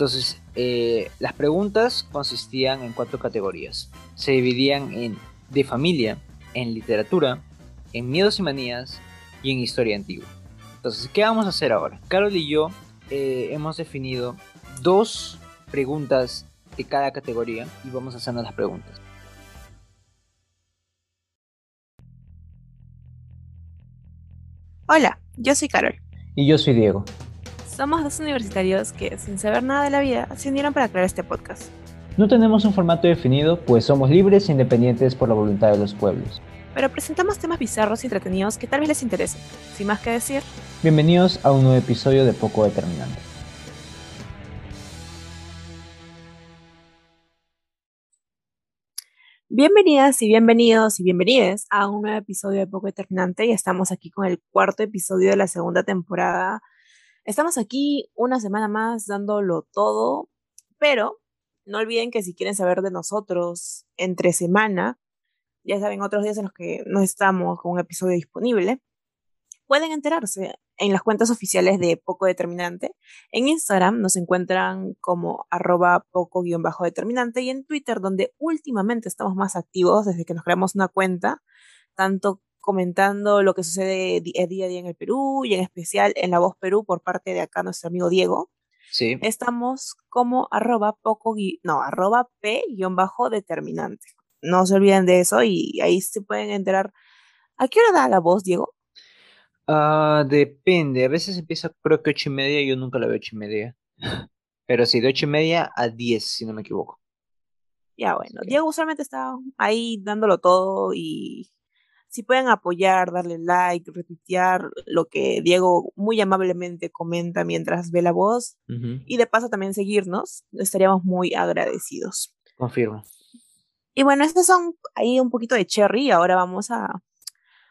Entonces, eh, las preguntas consistían en cuatro categorías. Se dividían en de familia, en literatura, en miedos y manías y en historia antigua. Entonces, ¿qué vamos a hacer ahora? Carol y yo eh, hemos definido dos preguntas de cada categoría y vamos a hacernos las preguntas. Hola, yo soy Carol. Y yo soy Diego. Somos dos universitarios que, sin saber nada de la vida, se unieron para crear este podcast. No tenemos un formato definido, pues somos libres e independientes por la voluntad de los pueblos. Pero presentamos temas bizarros y entretenidos que tal vez les interesen. Sin más que decir, bienvenidos a un nuevo episodio de Poco Determinante. Bienvenidas y bienvenidos y bienvenides a un nuevo episodio de Poco Determinante y estamos aquí con el cuarto episodio de la segunda temporada Estamos aquí una semana más dándolo todo, pero no olviden que si quieren saber de nosotros entre semana, ya saben, otros días en los que no estamos con un episodio disponible, pueden enterarse en las cuentas oficiales de Poco Determinante. En Instagram nos encuentran como arroba poco-determinante y en Twitter, donde últimamente estamos más activos desde que nos creamos una cuenta, tanto comentando lo que sucede día a día en el Perú y en especial en La Voz Perú por parte de acá nuestro amigo Diego. Sí. Estamos como arroba poco, no, arroba p guion bajo determinante. No se olviden de eso y ahí se pueden enterar. ¿A qué hora da la voz, Diego? Ah, depende. A veces empieza creo que ocho y media yo nunca la veo ocho y media. Pero sí, de ocho y media a diez, si no me equivoco. Ya bueno, Diego usualmente está ahí dándolo todo y si pueden apoyar, darle like, retuitear lo que Diego muy amablemente comenta mientras ve la voz y de paso también seguirnos, estaríamos muy agradecidos. Confirmo. Y bueno, estos son ahí un poquito de cherry. Ahora vamos a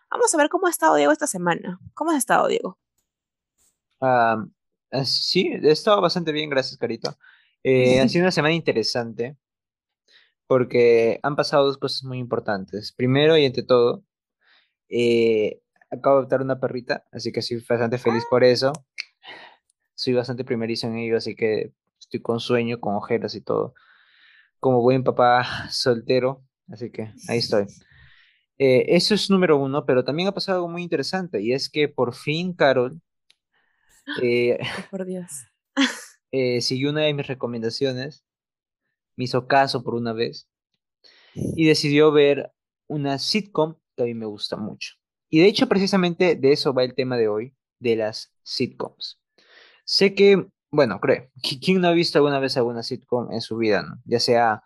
vamos a ver cómo ha estado Diego esta semana. ¿Cómo has estado, Diego? Ah, sí, he estado bastante bien, gracias, Carito. Eh, ha sido una semana interesante porque han pasado dos cosas muy importantes. Primero y ante todo, eh, acabo de adoptar una perrita, así que estoy bastante feliz por eso. Soy bastante primerizo en ello, así que estoy con sueño, con ojeras y todo. Como buen papá soltero, así que ahí estoy. Eh, eso es número uno, pero también ha pasado algo muy interesante y es que por fin Carol eh, por Dios. siguió una de mis recomendaciones, me hizo caso por una vez y decidió ver una sitcom a mí me gusta mucho. Y de hecho, precisamente de eso va el tema de hoy, de las sitcoms. Sé que, bueno, creo, ¿quién no ha visto alguna vez alguna sitcom en su vida? No? Ya sea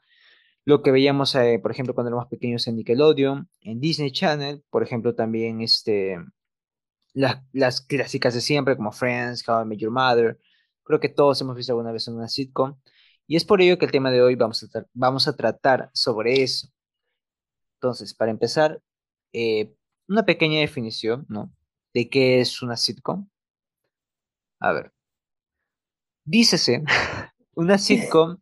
lo que veíamos, eh, por ejemplo, cuando éramos pequeños en Nickelodeon, en Disney Channel, por ejemplo, también este, las, las clásicas de siempre, como Friends, How I Met Your Mother. Creo que todos hemos visto alguna vez en una sitcom. Y es por ello que el tema de hoy vamos a, vamos a tratar sobre eso. Entonces, para empezar, eh, una pequeña definición, ¿no? De qué es una sitcom. A ver. Dícese, una sitcom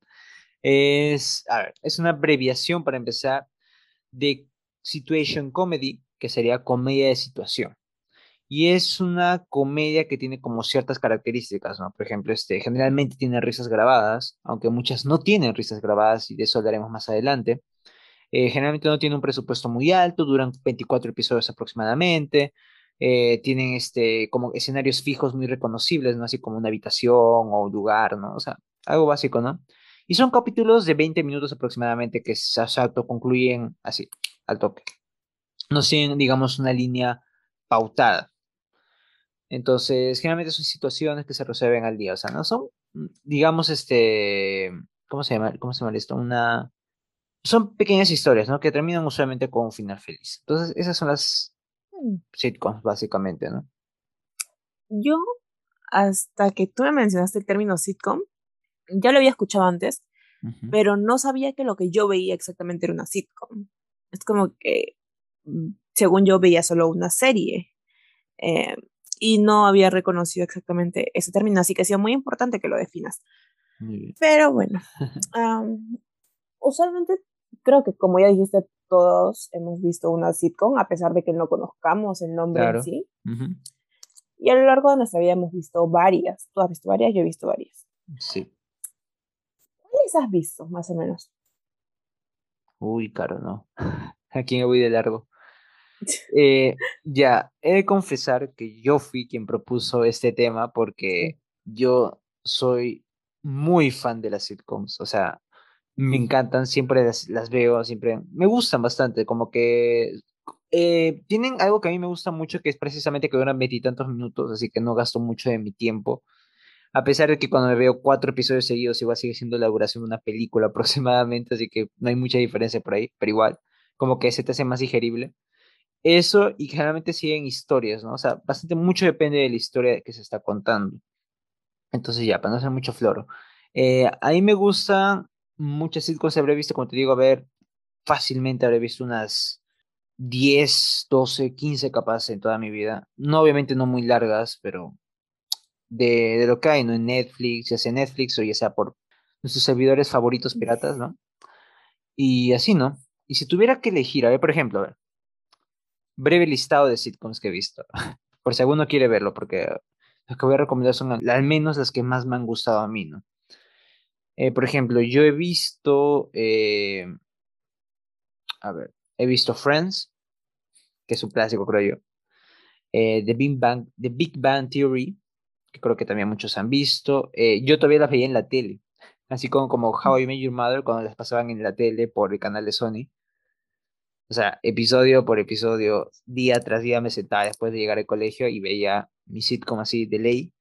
es, a ver, es una abreviación para empezar de situation comedy, que sería comedia de situación. Y es una comedia que tiene como ciertas características, ¿no? Por ejemplo, este, generalmente tiene risas grabadas, aunque muchas no tienen risas grabadas y de eso hablaremos más adelante. Eh, generalmente no tiene un presupuesto muy alto, duran 24 episodios aproximadamente. Eh, tienen este, como escenarios fijos muy reconocibles, ¿no? Así como una habitación o un lugar, ¿no? O sea, algo básico, ¿no? Y son capítulos de 20 minutos aproximadamente que se concluyen así, al toque. No siguen, digamos, una línea pautada. Entonces, generalmente son situaciones que se resuelven al día, o sea, no son, digamos, este, ¿cómo se llama? ¿Cómo se llama esto? Una son pequeñas historias, ¿no? Que terminan usualmente con un final feliz. Entonces, esas son las mm. sitcoms, básicamente, ¿no? Yo, hasta que tú me mencionaste el término sitcom, ya lo había escuchado antes, pero no sabía que lo que yo veía exactamente era una sitcom. Es como que, mm, según yo, veía solo una serie. Eh, y no había reconocido exactamente ese término, así que ha sido muy importante que lo definas. Pero bueno, usualmente creo que como ya dijiste, todos hemos visto una sitcom, a pesar de que no conozcamos el nombre en sí. Y a lo largo de nuestra vida hemos visto varias. ¿Tú has visto varias? Yo he visto varias. Sí. ¿Cuáles has visto, más o menos? Uy, caro, no. Aquí me voy de largo. Eh, ya, he de confesar que yo fui quien propuso este tema porque yo soy muy fan de las sitcoms. O sea, me encantan, siempre las, las veo, siempre me gustan bastante. Como que eh, tienen algo que a mí me gusta mucho, que es precisamente que duran veintitantos minutos, así que no gasto mucho de mi tiempo. A pesar de que cuando me veo cuatro episodios seguidos, igual sigue siendo la duración de una película aproximadamente, así que no hay mucha diferencia por ahí, pero igual, como que se te hace más digerible. Eso, y generalmente siguen historias, ¿no? O sea, bastante mucho depende de la historia que se está contando. Entonces, ya, para no hacer mucho floro. Eh, a mí me gustan muchas sitcoms, habré visto, como te digo, a ver, fácilmente habré visto unas 10, 12, 15 capaz en toda mi vida. No, obviamente no muy largas, pero de, de, lo que hay, ¿no? En Netflix, ya sea Netflix o ya sea por nuestros servidores favoritos piratas, ¿no? Y así, ¿no? Y si tuviera que elegir, a ver, por ejemplo, a ver, breve listado de sitcoms que he visto, por si alguno quiere verlo, porque las que voy a recomendar son al menos las que más me han gustado a mí, ¿no? Eh, por ejemplo, yo he visto, eh, a ver, he visto Friends, que es un clásico, creo yo. Eh, The, Big Bang, The Big Bang Theory, que creo que también muchos han visto. Eh, yo todavía las veía en la tele, así como, como How I Met Your Mother cuando las pasaban en la tele por el canal de Sony. O sea, episodio por episodio, día tras día me sentaba después de llegar al colegio y veía mi sitcom así de ley.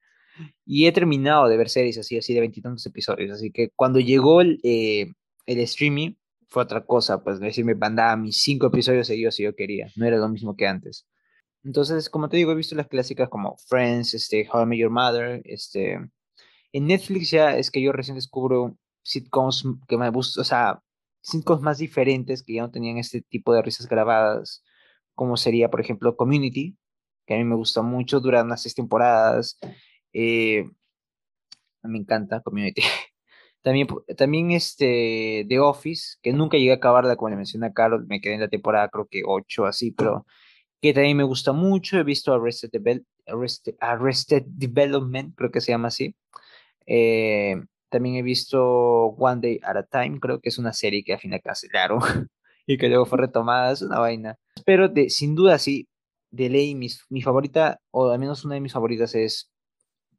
Y he terminado de ver series así, así de veintitantos episodios. Así que cuando llegó el, eh, el streaming, fue otra cosa, pues decirme, mandaba mis cinco episodios seguidos si yo quería. No era lo mismo que antes. Entonces, como te digo, he visto las clásicas como Friends, este, How I Met Your Mother, este... En Netflix ya es que yo recién descubro sitcoms que me gustan, o sea, sitcoms más diferentes que ya no tenían este tipo de risas grabadas, como sería, por ejemplo, Community, que a mí me gusta mucho, duran unas seis temporadas. Eh, me encanta Community. También, también este, The Office, que nunca llegué a acabarla, como le mencioné a Carlos, me quedé en la temporada creo que 8 así, pero que también me gusta mucho. He visto Arrested, Arrested, Development, creo que se llama así. Eh, también he visto One Day at a Time, creo que es una serie que al final cancelaron y que luego fue retomada, es una vaina. Pero de, sin duda, sí, de ley, mi favorita, o al menos una de mis favoritas es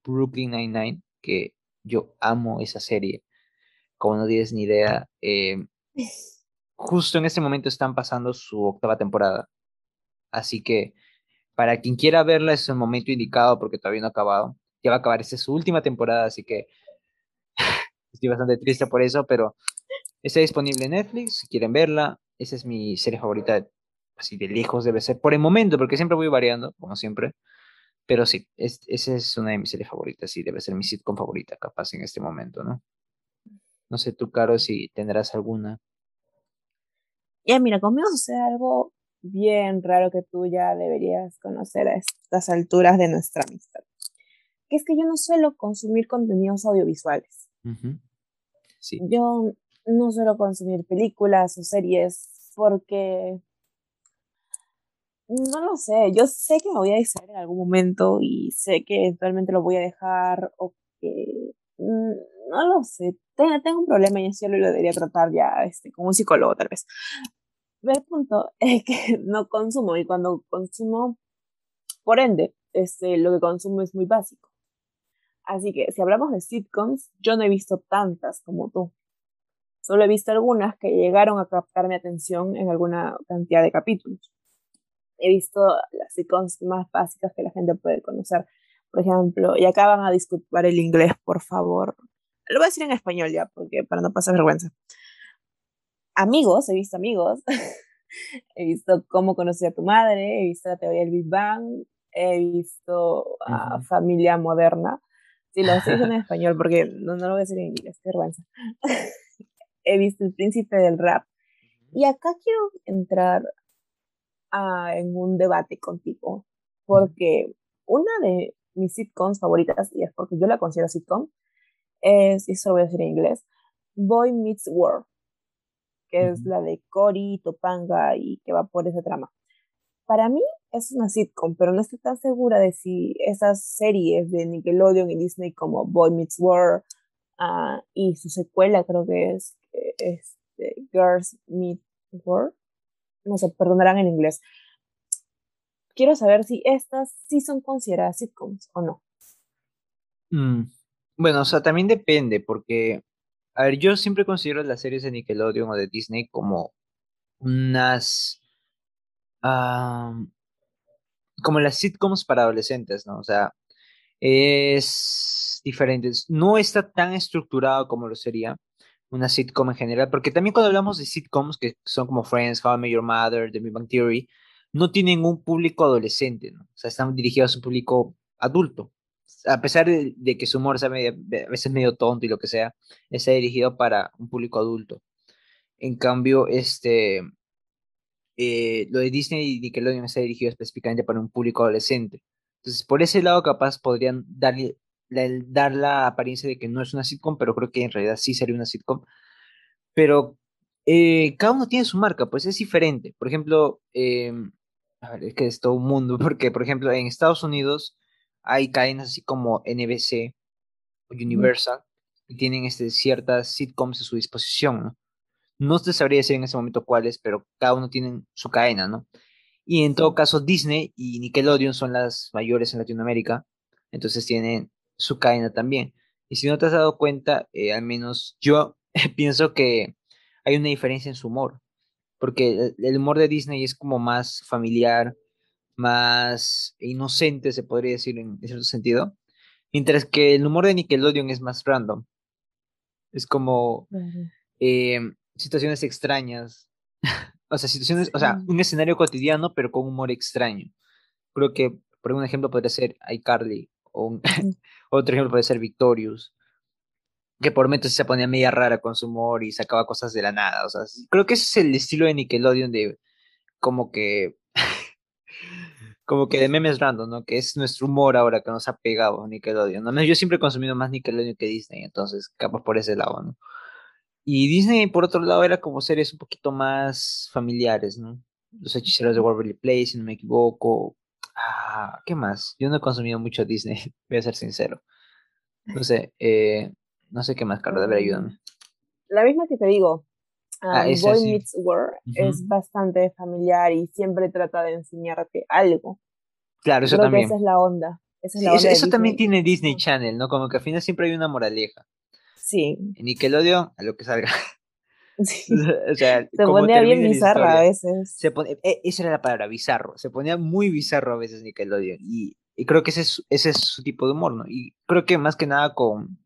Brooklyn Nine-Nine, que yo amo esa serie, como no tienes ni idea. Eh, justo en este momento están pasando su octava temporada Así que para quien quiera verla es el momento indicado porque todavía no ha acabado. Ya va a acabar, esta es su última temporada, así que estoy bastante triste por eso, pero está disponible en Netflix, si quieren verla. Esa es mi serie favorita, así de lejos debe ser, por el momento, porque siempre voy variando, como siempre. Pero sí, esa es una de mis series favoritas y debe ser mi sitcom favorita, capaz en este momento, ¿no? No sé tú, Caro, si tendrás alguna. Ya, mira, conmigo sucede algo bien raro que tú ya deberías conocer a estas alturas de nuestra amistad. Que es que yo no suelo consumir contenidos audiovisuales. sí. Yo no suelo consumir películas o series porque no lo sé, yo sé que me voy a distraer en algún momento y sé que eventualmente lo voy a dejar o que mm, no lo sé, tengo, un problema y eso lo debería tratar ya este, con un psicólogo tal vez el punto es que no consumo y cuando consumo, por ende, este, lo que consumo es muy básico. Así que si hablamos de sitcoms, yo no he visto tantas como tú. Solo he visto algunas que llegaron a captar mi atención en alguna cantidad de capítulos. He visto las sitcoms más básicas que la gente puede conocer. Por ejemplo, y acaban a disculpar el inglés, por favor. Lo voy a decir en español ya, porque para no pasar vergüenza amigos, he visto amigos, he visto cómo conocí a tu madre, he visto la teoría del Big Bang, he visto a Familia Moderna. Sí, lo estoy diciendo en español porque no, no lo voy a decir en inglés, qué vergüenza. he visto El Príncipe del Rap. Y acá quiero entrar en un debate contigo, porque una de mis sitcoms favoritas, y es porque yo la considero sitcom, es, y eso lo voy a decir en inglés, Boy Meets World que es la de Cory, Topanga y que va por esa trama. Para mí es una sitcom, pero no estoy tan segura de si esas series de Nickelodeon y Disney como Boy Meets World, ah, y su secuela creo que es este, Girls Meet World. No sé, perdonarán en inglés. Quiero saber si estas sí son consideradas sitcoms o no. Mm, bueno, o sea, también depende, porque, a ver, yo siempre considero las series de Nickelodeon o de Disney como unas, como las sitcoms para adolescentes, ¿no? O sea, es diferente. No está tan estructurado como lo sería una sitcom en general, porque también cuando hablamos de sitcoms que son como Friends, How I Met Your Mother, The Big Bang Theory, no tienen un público adolescente, ¿no? O sea, están dirigidos a un público adulto. A pesar de, que su humor sea a veces medio tonto y lo que sea, está dirigido para un público adulto. En cambio, este, eh, lo de Disney y Nickelodeon está dirigido específicamente para un público adolescente. Entonces, por ese lado, capaz podrían darle, dar la apariencia de que no es una sitcom, pero creo que en realidad sí sería una sitcom. Pero eh, cada uno tiene su marca, pues es diferente. Por ejemplo, em, a ver, es que es todo un mundo, porque, por ejemplo, en Estados Unidos hay cadenas así como NBC o Universal, y tienen este, ciertas sitcoms a su disposición, ¿no? No te sabría decir en ese momento cuáles, pero cada uno tiene su cadena, ¿no? Y en todo caso, Disney y Nickelodeon son las mayores en Latinoamérica, entonces tienen su cadena también. Y si no te has dado cuenta, eh, al menos yo pienso que hay una diferencia en su humor, porque el humor de Disney es como más familiar, más inocente, se podría decir en cierto sentido, mientras que el humor de Nickelodeon es más random. Es como em, situaciones extrañas, o sea, situaciones, o sea, un escenario cotidiano, pero con humor extraño. Creo que, por un ejemplo, podría ser iCarly, o otro ejemplo puede ser Victorious, que por momentos se ponía media rara con su humor y sacaba cosas de la nada. O sea, creo que ese es el estilo de Nickelodeon de como que como que de memes random, ¿no? Que es nuestro humor ahora que nos ha pegado Nickelodeon. ¿no? Yo siempre he consumido más Nickelodeon que Disney, entonces capaz por ese lado, ¿no? Y Disney, por otro lado, era como series un poquito más familiares, ¿no? Los hechiceros de Waverly Place, si no me equivoco. Ah, ¿qué más? Yo no he consumido mucho Disney, voy a ser sincero. No sé, eh, no sé qué más, Carlos, a ver, ayúdame. La misma que te digo, ah, um, Boy Meets World es bastante familiar y siempre trata de enseñarte algo. Claro, eso también. esa es la onda. eso, también tiene Disney Channel, ¿no? Como que al final siempre hay una moraleja. Sí. En Nickelodeon, a lo que salga. Sí. o sea, se ponía bien bizarra a veces. Se pone, e, esa era la palabra, bizarro. Se ponía muy bizarro a veces Nickelodeon. Y, y creo que ese es, ese es su tipo de humor, ¿no? Y creo que más que nada con,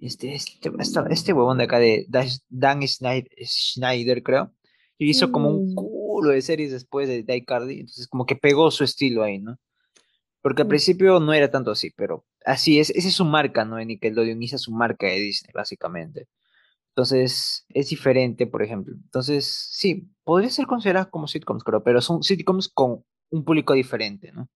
este, este, este huevón de acá de Dan Schneider, creo, y hizo como un mm. culo de series después de Die Cardi, entonces como que pegó su estilo ahí, ¿no? Porque al principio no era tanto así, pero así es, esa es su marca, ¿no? En Nickelodeon, esa es su marca de Disney, básicamente. Entonces, es diferente, por ejemplo. Entonces, sí, podría ser considerada como sitcoms, creo, pero son sitcoms con un público diferente, ¿no?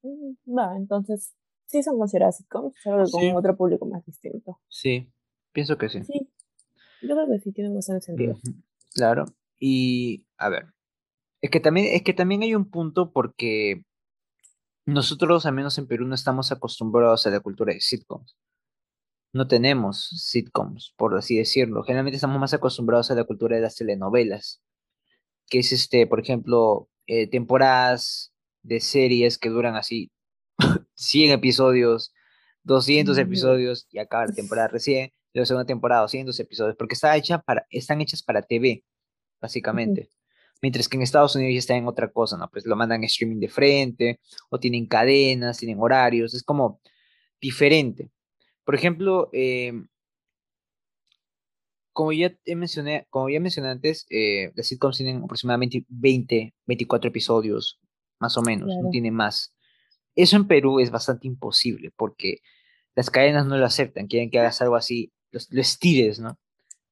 Mm, va, entonces sí son consideradas sitcoms, solo que con otro público más distinto. Sí, pienso que sí. Sí, yo creo que sí, tiene bastante sentido. Claro, y a ver, es que también, es que también hay un punto porque nosotros, al menos en Perú, no estamos acostumbrados a la cultura de sitcoms. No tenemos sitcoms, por así decirlo. Generalmente estamos más acostumbrados a la cultura de las telenovelas, que es este, por ejemplo, eh, temporadas de series que duran así 100 episodios, 200 episodios y acaba la temporada recién, la segunda temporada 200 episodios, porque está hecha para, están hechas para TV, básicamente. Mientras que en Estados Unidos ya está en otra cosa, ¿no? Pues lo mandan streaming de frente, o tienen cadenas, tienen horarios, es como diferente. Por ejemplo, em, como ya mencioné, como ya mencioné antes, eh, las sitcoms tienen aproximadamente 20, 24 episodios, más o menos, no tiene más. Eso en Perú es bastante imposible porque las cadenas no lo aceptan, quieren que hagas algo así, lo, estires, ¿no?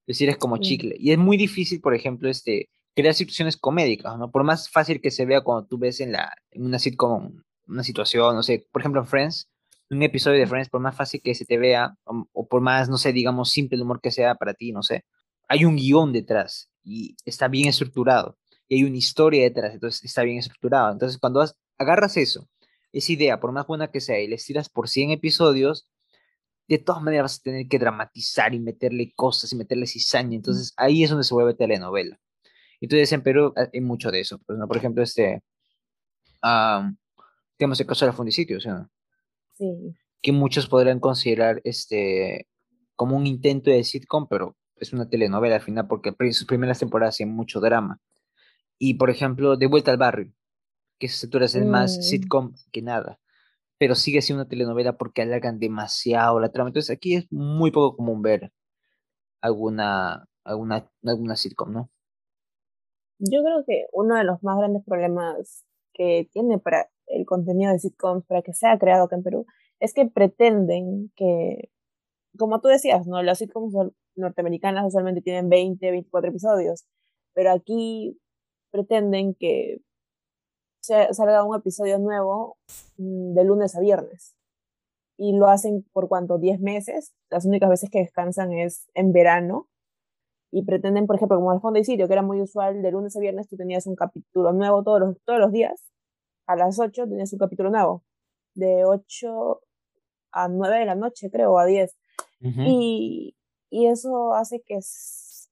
Lo estires como chicle. Y es muy difícil, por ejemplo, este, crear situaciones comédicas, ¿no? Por más fácil que se vea cuando tú ves en, la, en una sitcom una situación, no sé, por ejemplo en Friends, un episodio de Friends, por más fácil que se te vea, o, por más, no sé, digamos, simple el humor que sea para ti, no sé, hay un guion detrás y está bien estructurado, y hay una historia detrás, entonces está bien estructurado. Entonces, cuando agarras eso esa idea, por más buena que sea, y le estiras por 100 episodios, de todas maneras vas a tener que dramatizar y meterle cosas y meterle cizaña. Entonces ahí es donde se vuelve telenovela. Entonces en Perú hay mucho de eso. Pues, ¿no? Por ejemplo, este, tenemos el caso de la ¿sí? Sí. Que muchos podrán considerar este, como un intento de sitcom, pero es una telenovela al final porque sus primeras temporadas hacían mucho drama. Y por ejemplo, De Vuelta al Barrio, que esa sector es más mm. sitcom que nada, pero sigue siendo una telenovela porque alargan demasiado la trama. Entonces aquí es muy poco común ver alguna, alguna, alguna sitcom, ¿no? Yo creo que uno de los más grandes problemas que tiene para el contenido de sitcoms, para que sea creado acá en Perú, es que pretenden que, como tú decías, ¿no? Las sitcoms norteamericanas usualmente tienen 20, 24 episodios, pero aquí pretenden que salga un episodio nuevo mm, de lunes a viernes. Y lo hacen por cuánto, 10 meses. Las únicas veces que descansan es en verano. Y pretenden, por ejemplo, como al fondo de sitio, que era muy usual, de lunes a viernes tú tenías un capítulo nuevo todos los, todos los días. A las 8 tenías un capítulo nuevo. De 8 a 9 de la noche, creo, o a 10. y, y, eso hace que, es,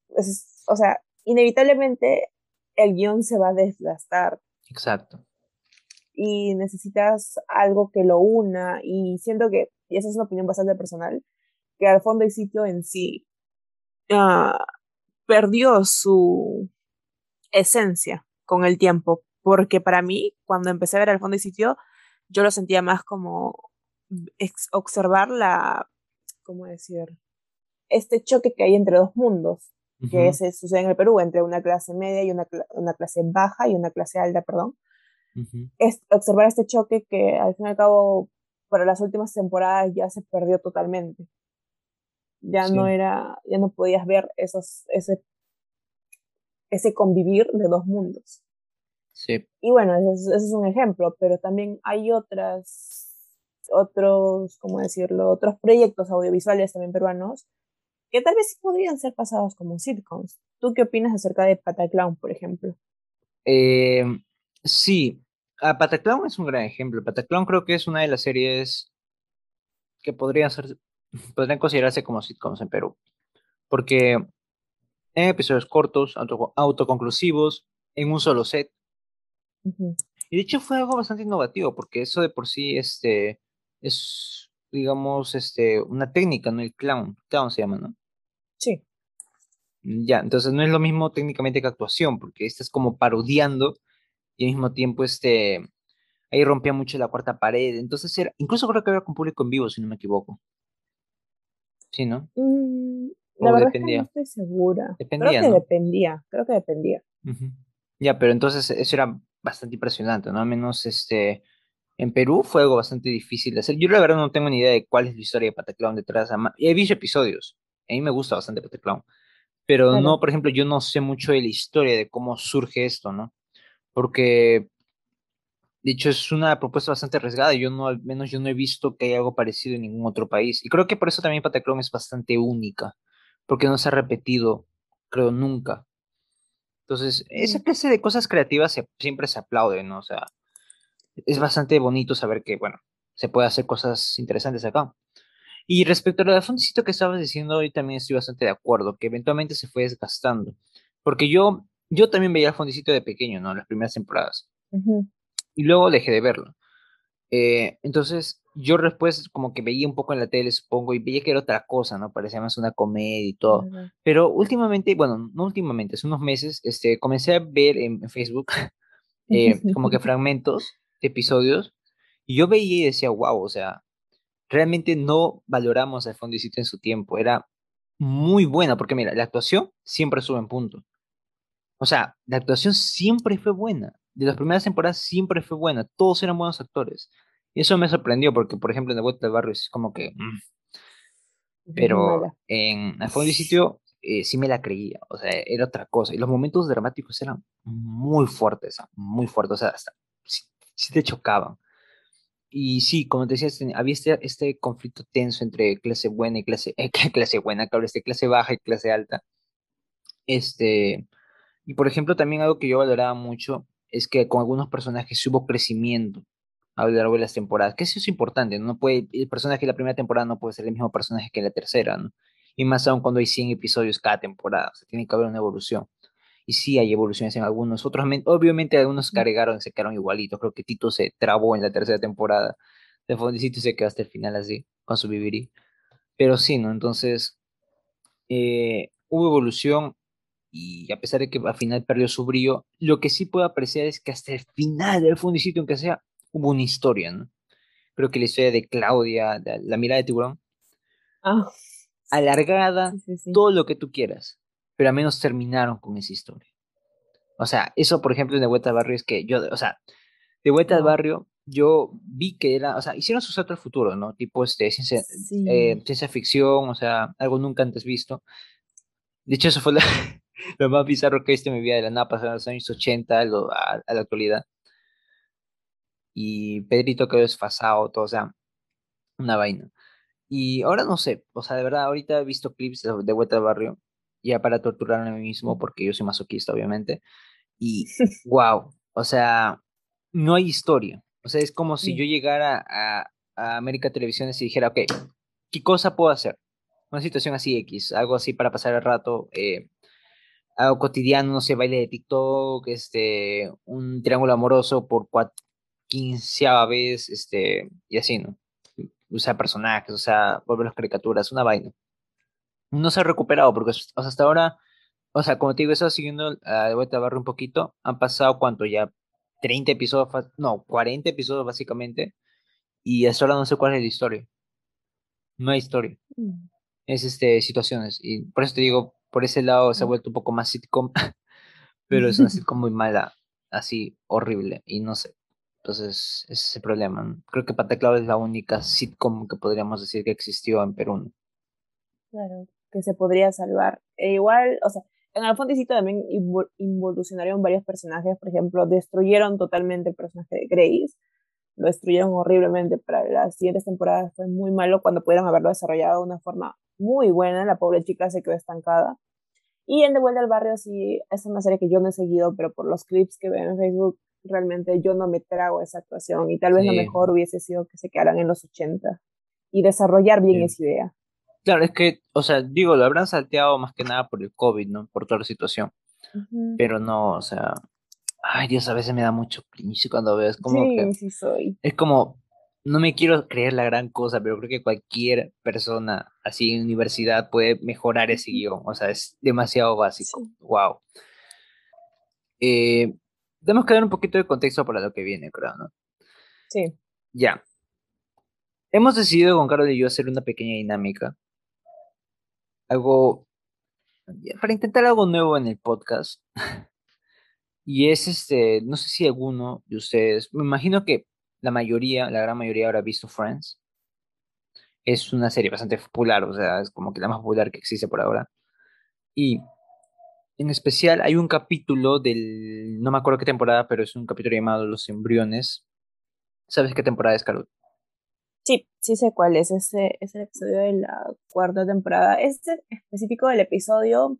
o sea, inevitablemente el guion se va a desgastar. Exacto. Y necesitas algo que lo una. Y siento que, y esa es una opinión bastante personal, que al fondo y sitio en sí ah, perdió su esencia con el tiempo. Porque para mí, cuando empecé a ver al fondo y sitio, yo lo sentía más como observar la, ¿cómo decir? Este choque que hay entre dos mundos que se sucede en el Perú entre una clase media y una, una clase baja y una clase alta, perdón. Es observar este choque que al fin y al cabo para las últimas temporadas ya se perdió totalmente. Ya no era, ya no podías ver esos, ese, ese convivir de dos mundos. Sí. Y bueno, ese, es un ejemplo, pero también hay otras, otros, ¿cómo decirlo? Otros proyectos audiovisuales también peruanos que tal vez sí podrían ser pasados como sitcoms. ¿Tú qué opinas acerca de Pataclown, por ejemplo? Eh, sí, ah, Pataclown es un gran ejemplo. Pataclown creo que es una de las series que podrían ser, podrían considerarse como sitcoms en Perú. Porque en episodios cortos, autoconclusivos, en un solo set. Y de hecho fue algo bastante innovativo, porque eso de por sí este, es, digamos, este, una técnica, ¿no? El clown, clown se llama, ¿no? Sí. Ya, entonces no es lo mismo técnicamente que actuación, porque estás como parodiando y al mismo tiempo este, ahí rompía mucho la cuarta pared. Entonces era, incluso creo que era con público en vivo, si no me equivoco. Sí, ¿no? Mm, la verdad dependía. Es que no estoy segura. Dependía, creo que dependía, creo que dependía. Ya, pero entonces eso era bastante impresionante, ¿no? Al menos este, en Perú fue algo bastante difícil de hacer. Yo la verdad no tengo ni idea de cuál es la historia de Pataclown detrás. He visto episodios, a mí me gusta bastante Peter Clown. Pero no, por ejemplo, yo no sé mucho de la historia de cómo surge esto, ¿no? Porque, de hecho, es una propuesta bastante arriesgada. Yo no, al menos yo no he visto que haya algo parecido en ningún otro país. Y creo que por eso también Pataclown es bastante única. Porque no se ha repetido, creo, nunca. Entonces, esa clase de cosas creativas siempre se aplauden, ¿no? O sea, es bastante bonito saber que, bueno, se puede hacer cosas interesantes acá. Y respecto a lo de Fondicito que estabas diciendo, hoy también estoy bastante de acuerdo, que eventualmente se fue desgastando. Porque yo, yo también veía el Fondicito de pequeño, ¿no? Las primeras temporadas. Y luego dejé de verlo. Eh, entonces, yo después como que veía un poco en la tele, supongo, y veía que era otra cosa, ¿no? Parecía más una comedia y todo. Pero últimamente, bueno, no últimamente, hace unos meses, este, comencé a ver en, Facebook eh, como que fragmentos de episodios, y yo veía y decía, wow, o sea, realmente no valoramos a Fondicito en su tiempo. Era muy buena, porque mira, la actuación siempre sube en punto. O sea, la actuación siempre fue buena. De las primeras temporadas siempre fue buena. Todos eran buenos actores. Y eso me sorprendió, porque, por ejemplo, en The Vuelta del Barrio es como que. Mm. Pero en A Fondo y Sitio eh, sí me la creía. O sea, era otra cosa. Y los momentos dramáticos eran muy fuertes, muy fuertes. O sea, hasta sí te chocaban. Y sí, como te decía, este, había este, este, conflicto tenso entre clase buena y clase, eh, clase buena, claro, este, clase baja y clase alta. Este, y por ejemplo, también algo que yo valoraba mucho es que con algunos personajes hubo crecimiento. a lo largo de las temporadas, que eso es importante, ¿no? puede, el personaje de la primera temporada no puede ser el mismo personaje que la tercera, ¿no? Y más aún cuando hay 100 episodios cada temporada, o sea, tiene que haber una evolución. Y sí hay evoluciones en algunos, otros, obviamente algunos cargaron, se quedaron igualitos, creo que Tito se trabó en la tercera temporada, de Fondicito se quedó hasta el final así, con su vivirí. Pero sí, ¿no? Entonces, eh, hubo evolución y a pesar de que al final perdió su brillo, lo que sí puedo apreciar es que hasta el final del Fundicito, aunque sea, hubo una historia, ¿no? Creo que la historia de Claudia, la mirada de tiburón, ah, alargada, todo lo que tú quieras, pero al menos terminaron con esa historia. O sea, eso, por ejemplo, de Vuelta al Barrio es que yo, o sea, de Vuelta al Barrio, yo vi que era, o sea, hicieron su salto al futuro, ¿no? Tipo, este, ciencia, eh, ciencia ficción, o sea, algo nunca antes visto. De hecho, eso fue lo más bizarro que en mi vida de la nada, pasando los años 80 a, a la actualidad y Pedrito quedó desfasado, todo, o sea, una vaina. Y ahora no sé, o sea, de verdad, ahorita he visto clips de, vuelta al barrio, ya para torturarme a mí mismo, porque yo soy masoquista, obviamente, y wow, o sea, no hay historia. O sea, es como si yo llegara a, a América Televisiones y dijera, ok, ¿qué cosa puedo hacer? Una situación así X, algo así para pasar el rato, eh, algo cotidiano, no sé, baile de TikTok, este, un triángulo amoroso por quinceava vez, este, y así, ¿no? Usar personajes, o sea, volver las caricaturas, una vaina. No se ha recuperado porque hasta ahora, o sea, como te digo, estado siguiendo a de vuelta a barrio un poquito. Han pasado, ¿cuánto? Ya 30 episodios, no, 40 episodios básicamente. Y hasta ahora no sé cuál es la historia. No hay historia. Mm. Es este, situaciones. Y por eso te digo, por ese lado se ha vuelto un poco más sitcom. pero es una sitcom muy mala, así horrible. Y no sé. Entonces, ese es el problema. Creo que Pataclao es la única sitcom que podríamos decir que existió en Perú. Claro, que se podría salvar. E igual, o sea, en el también involucionaron varios personajes. Por ejemplo, destruyeron totalmente el personaje de Grace. Lo destruyeron horriblemente para las siguientes temporadas. Fue muy malo cuando pudieron haberlo desarrollado de una forma muy buena. La pobre chica se quedó estancada. Y en De Vuelta al Barrio sí, es una serie que yo no he seguido, pero por los clips que veo en Facebook realmente yo no me trago esa actuación y tal vez lo mejor hubiese sido que se quedaran en los 80 y desarrollar bien esa idea. Claro, es que, o sea, digo, lo habrán salteado más que nada por el COVID, ¿no? Por toda la situación. Pero no, o sea, ay Dios, a veces me da mucho cringe cuando veo, es como sí, sí soy. Es como, no me quiero creer la gran cosa, pero creo que cualquier persona así en universidad puede mejorar ese guion, o sea, es demasiado básico. Wow. Eh, tenemos que dar un poquito de contexto para lo que viene, creo, ¿no? Sí. Ya. Hemos decidido con Carlos y yo hacer una pequeña dinámica. Algo. Para intentar algo nuevo en el podcast. y es este. No sé si alguno de ustedes. Me imagino que la mayoría, la gran mayoría habrá visto Friends. Es una serie bastante popular, o sea, es como que la más popular que existe por ahora. Y en especial hay un capítulo del, no me acuerdo qué temporada, pero es un capítulo llamado Los embriones. ¿Sabes qué temporada es, Carlos? Sí, sí sé cuál es. Ese es el episodio de la cuarta temporada. Este específico del episodio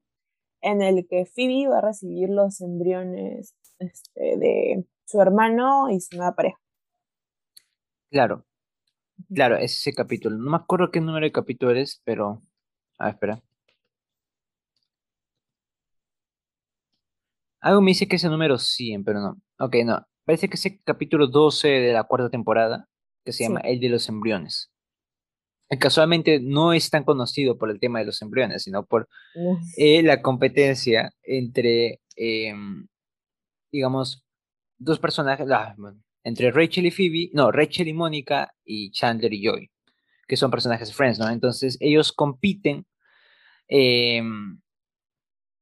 en el que Phoebe va a recibir los embriones este, de su hermano y su nueva pareja. Claro, claro, es ese capítulo. No me acuerdo qué número de capítulo eres, pero... A ver, espera. Algo me dice que es el número 100, pero no. Ok, no. Parece que es el capítulo 12 de la cuarta temporada, que se llama El de los embriones. casualmente no es tan conocido por el tema de los embriones, sino por eh, la competencia entre, em, digamos, dos personajes, ah, entre Rachel y Phoebe, no, Rachel y Mónica y Chandler y Joy, que son personajes Friends, ¿no? Entonces ellos compiten eh,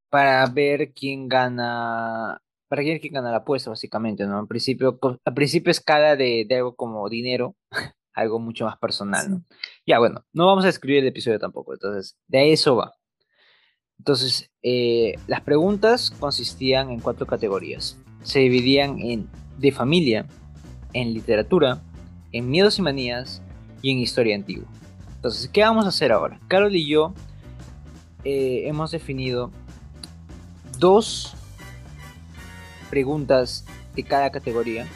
para ver quién gana, para ver quién gana la apuesta, básicamente, ¿no? Al principio, al principio escala de, de algo como dinero, algo mucho más personal, ¿no? Ya, bueno, no vamos a escribir el episodio tampoco, entonces, de eso va. Entonces, eh, las preguntas consistían en cuatro categorías. Se dividían en de familia, en literatura, en miedos y manías y en historia antigua. Entonces, ¿qué vamos a hacer ahora? Carol y yo eh, hemos definido dos preguntas de cada categoría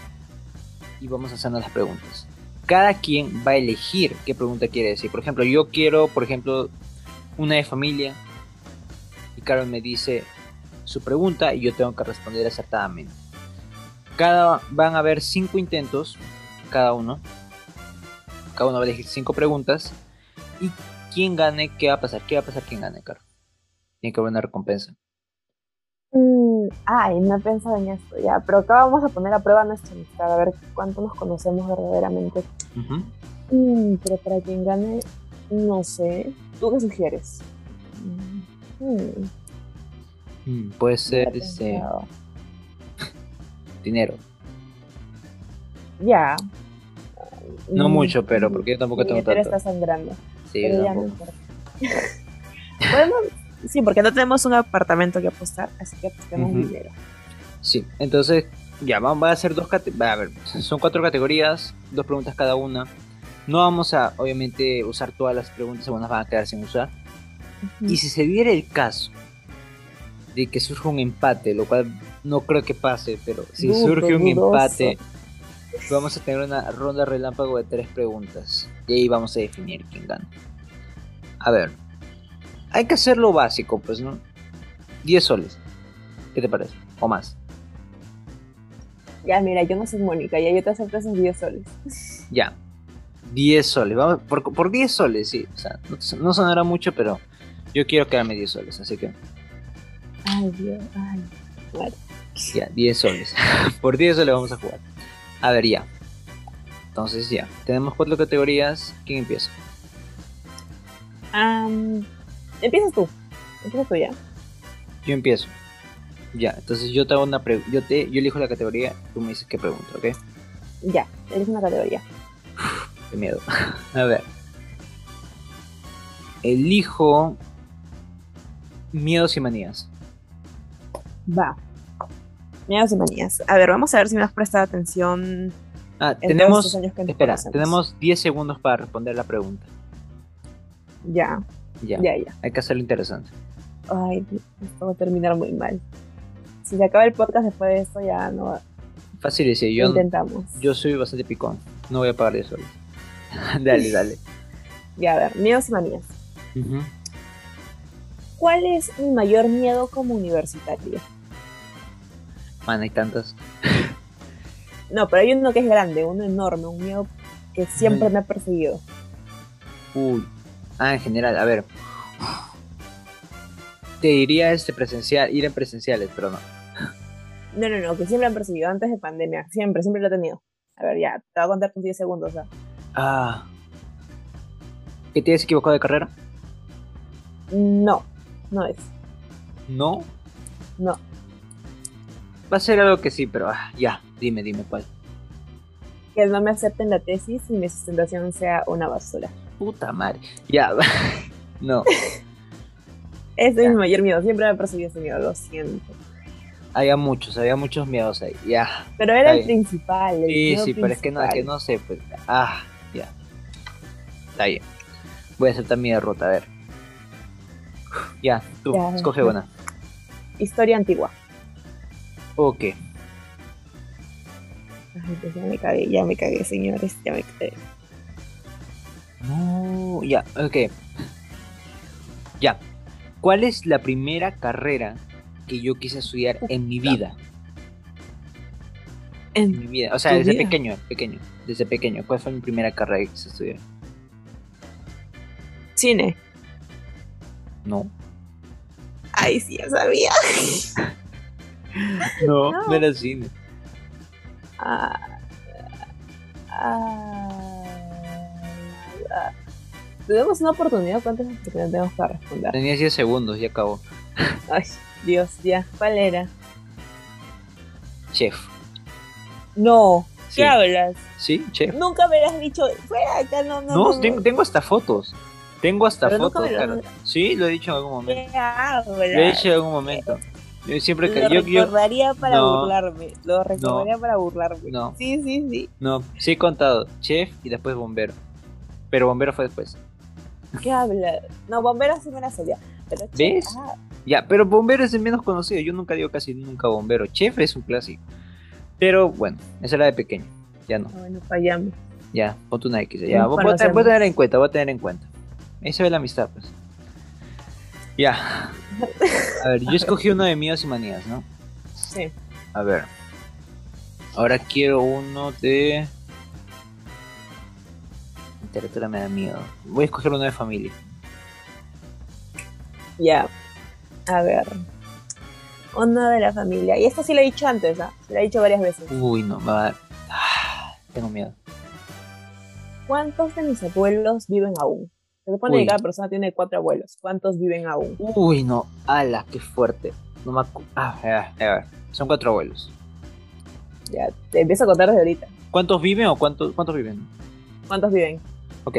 y vamos hacernos las preguntas. Cada quien va a elegir qué pregunta quiere decir. Por ejemplo, yo quiero, por ejemplo, una de familia y Carol me dice su pregunta y yo tengo que responder acertadamente. Cada van a haber cinco intentos, cada uno. Cada uno va a elegir cinco preguntas y quien gane, ¿qué va a pasar? ¿Qué va a pasar quien gane, Carol? Tiene que haber una recompensa. Mm, ay, no he pensado en esto ya, pero acá vamos a poner a prueba nuestra amistad, a ver cuánto nos conocemos verdaderamente. Mm, pero para quien gane, no sé. ¿Tú qué sugieres? Mm, puede ser ese dinero. Ya. No mucho, pero porque yo tampoco tengo tanto. está sangrando. Sí, pero ya no importa. Sí, porque no tenemos un apartamento que apostar, así que tenemos dinero. Sí, entonces ya vamos a hacer dos categorías. A ver, son cuatro categorías, dos preguntas cada una. No vamos a, obviamente, usar todas las preguntas, algunas van a quedar sin usar. Y si se diera el caso de que surja un empate, lo cual no creo que pase, pero si surge un empate, vamos a tener una ronda relámpago de tres preguntas. Y ahí vamos a definir quién gana. A ver, hay que hacer lo básico, pues, ¿no? 10 soles. ¿Qué te parece? O más. Ya, mira, yo no soy Mónica, ya yo te acepto esos 10 soles. Ya. 10 soles. Vamos, por, por 10 soles, sí. O sea, no, sonará mucho, pero yo quiero quedarme 10 soles, así que. Ay, Dios, ay. Bueno. Ya, 10 soles. por 10 soles vamos a jugar. A ver, ya. Entonces, ya. Tenemos cuatro categorías. ¿Quién empieza? Um, Empiezas tú. Empiezas tú ya. Yo empiezo. Ya, entonces yo te hago una pregunta. Yo, te, yo elijo la categoría, tú me dices qué pregunta, ¿ok? Ya, elijo una categoría. qué miedo. A ver. Elijo miedos y manías. Va. Miedos y manías. A ver, vamos a ver si me has prestado atención. Ah, tenemos. espera, tenemos 10 segundos para responder la pregunta. Ya. Ya. Ya, ya. Hay que hacerlo interesante. Ay, esto va a terminar muy mal. Si se acaba el podcast después de esto, ya no. Fácil decir, yo. Intentamos. Yo soy bastante picón. No voy a pagar eso. dale, dale. Ya, a ver, miedos y manías. ¿Cuál es mi mayor miedo como universitario? Man, hay tantos. no, pero hay uno que es grande, uno enorme, un miedo que siempre me ha perseguido. Uy, Ah, en general, a ver. Te diría este presencial, ir en presenciales, pero no. No, no, no, que siempre han perseguido antes de pandemia. Siempre, siempre lo he tenido. A ver, ya, te voy a contar con 10 segundos. Ah. ¿Que te has equivocado de carrera? No, no es. ¿No? No. Va a ser algo que sí, pero ah, ya, dime, dime cuál. Que no me acepten la tesis y mi sustentación sea una basura puta madre. Ya, no. Ese es mi mayor miedo, siempre me ha perseguido ese miedo, lo siento. Había muchos, había muchos miedos ahí, ya. Pero era el principal. El sí, sí, pero es que no, que no sé, pues. Ah, ya. Está bien. Voy a aceptar mi derrota, a ver. Ya, tú, escoge una. Historia antigua. Ok. Ay, pues ya me cagué, ya me cagué, señores, ya me cagué. No, ya, ok. Ya. ¿Cuál es la primera carrera que yo quise estudiar en mi vida? En, mi vida. O sea, desde pequeño, pequeño. Desde pequeño. ¿Cuál fue mi primera carrera que quise estudiar? Cine. No. Ay, sí, ya sabía. no, no, era cine. Ah. Ah. Tenemos una oportunidad, ¿cuántas oportunidades tenemos para responder? Tenía 10 segundos, ya acabó. Ay, Dios, ya. ¿Cuál era? Chef. No, ¿qué hablas? Sí, chef. Nunca me has dicho, fuera acá, no, no. No, tengo, hasta fotos. Tengo hasta fotos. Sí, lo he dicho en algún momento. Lo he dicho en algún momento. Yo siempre que recordaría para burlarme. Lo recordaría para burlarme. No. Sí, sí, sí. No, sí he contado. Chef y después bombero. Pero bombero fue después. ¿Qué habla? No, Bombero sí me la sabía. ¿Ves? Ah. Ya, pero Bombero es el menos conocido. Yo nunca digo casi nunca Bombero. Chef es un clásico. Pero bueno, esa era de pequeño. Ya no. Bueno, fallamos. Ya, ponte una X. Ya, voy, a tener, voy a tener en cuenta, voy a tener en cuenta. Ahí se ve la amistad, pues. Ya. A ver, yo escogí uno de míos y manías, ¿no? Sí. A ver. Ahora quiero uno de. Literatura me da miedo. Voy a escoger uno de familia. Ya. A ver. Uno de la familia. Y esto sí lo he dicho antes, ¿ah? Lo he dicho varias veces. Uy, no, me va a dar. Ah, tengo miedo. ¿Cuántos de mis abuelos viven aún? Se supone Uy. que cada persona tiene cuatro abuelos. ¿Cuántos viven aún? Uy, no. Ala, qué fuerte. No me Ah, ya, ya, a ver. Son cuatro abuelos. Ya, te empiezo a contar desde ahorita. ¿Cuántos viven o cuántos, cuántos viven? ¿Cuántos viven? Ok.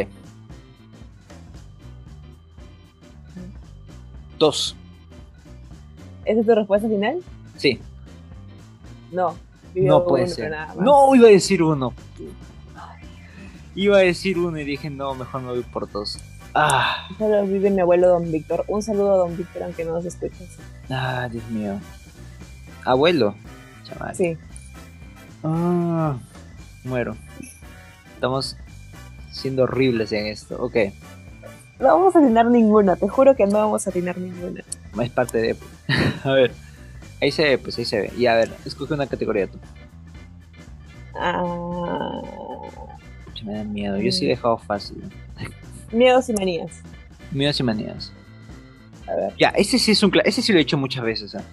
Dos. ¿Esa es tu respuesta final? Sí. No. No uno, puede pero ser. No, iba a decir uno. Iba a decir uno y dije, no, mejor me voy por dos. Ah, Solo vive mi abuelo Don Víctor. Un saludo a Don Víctor, aunque no nos escuches. ah, Dios mío. Abuelo. Chaval. Sí. Ah, muero. Estamos siendo horribles en esto. Ok, No vamos a atinar ninguna, te juro que no vamos a atinar ninguna. es parte de... a ver. Ahí se ve, pues ahí se ve. Y a ver, escoge una categoría tú. Ah, Me da miedo. Yo sí he dejado fácil. Miedos y manías. Miedos y manías. A ver. Ya, ese sí es un ese sí lo he hecho muchas veces. ¿ah?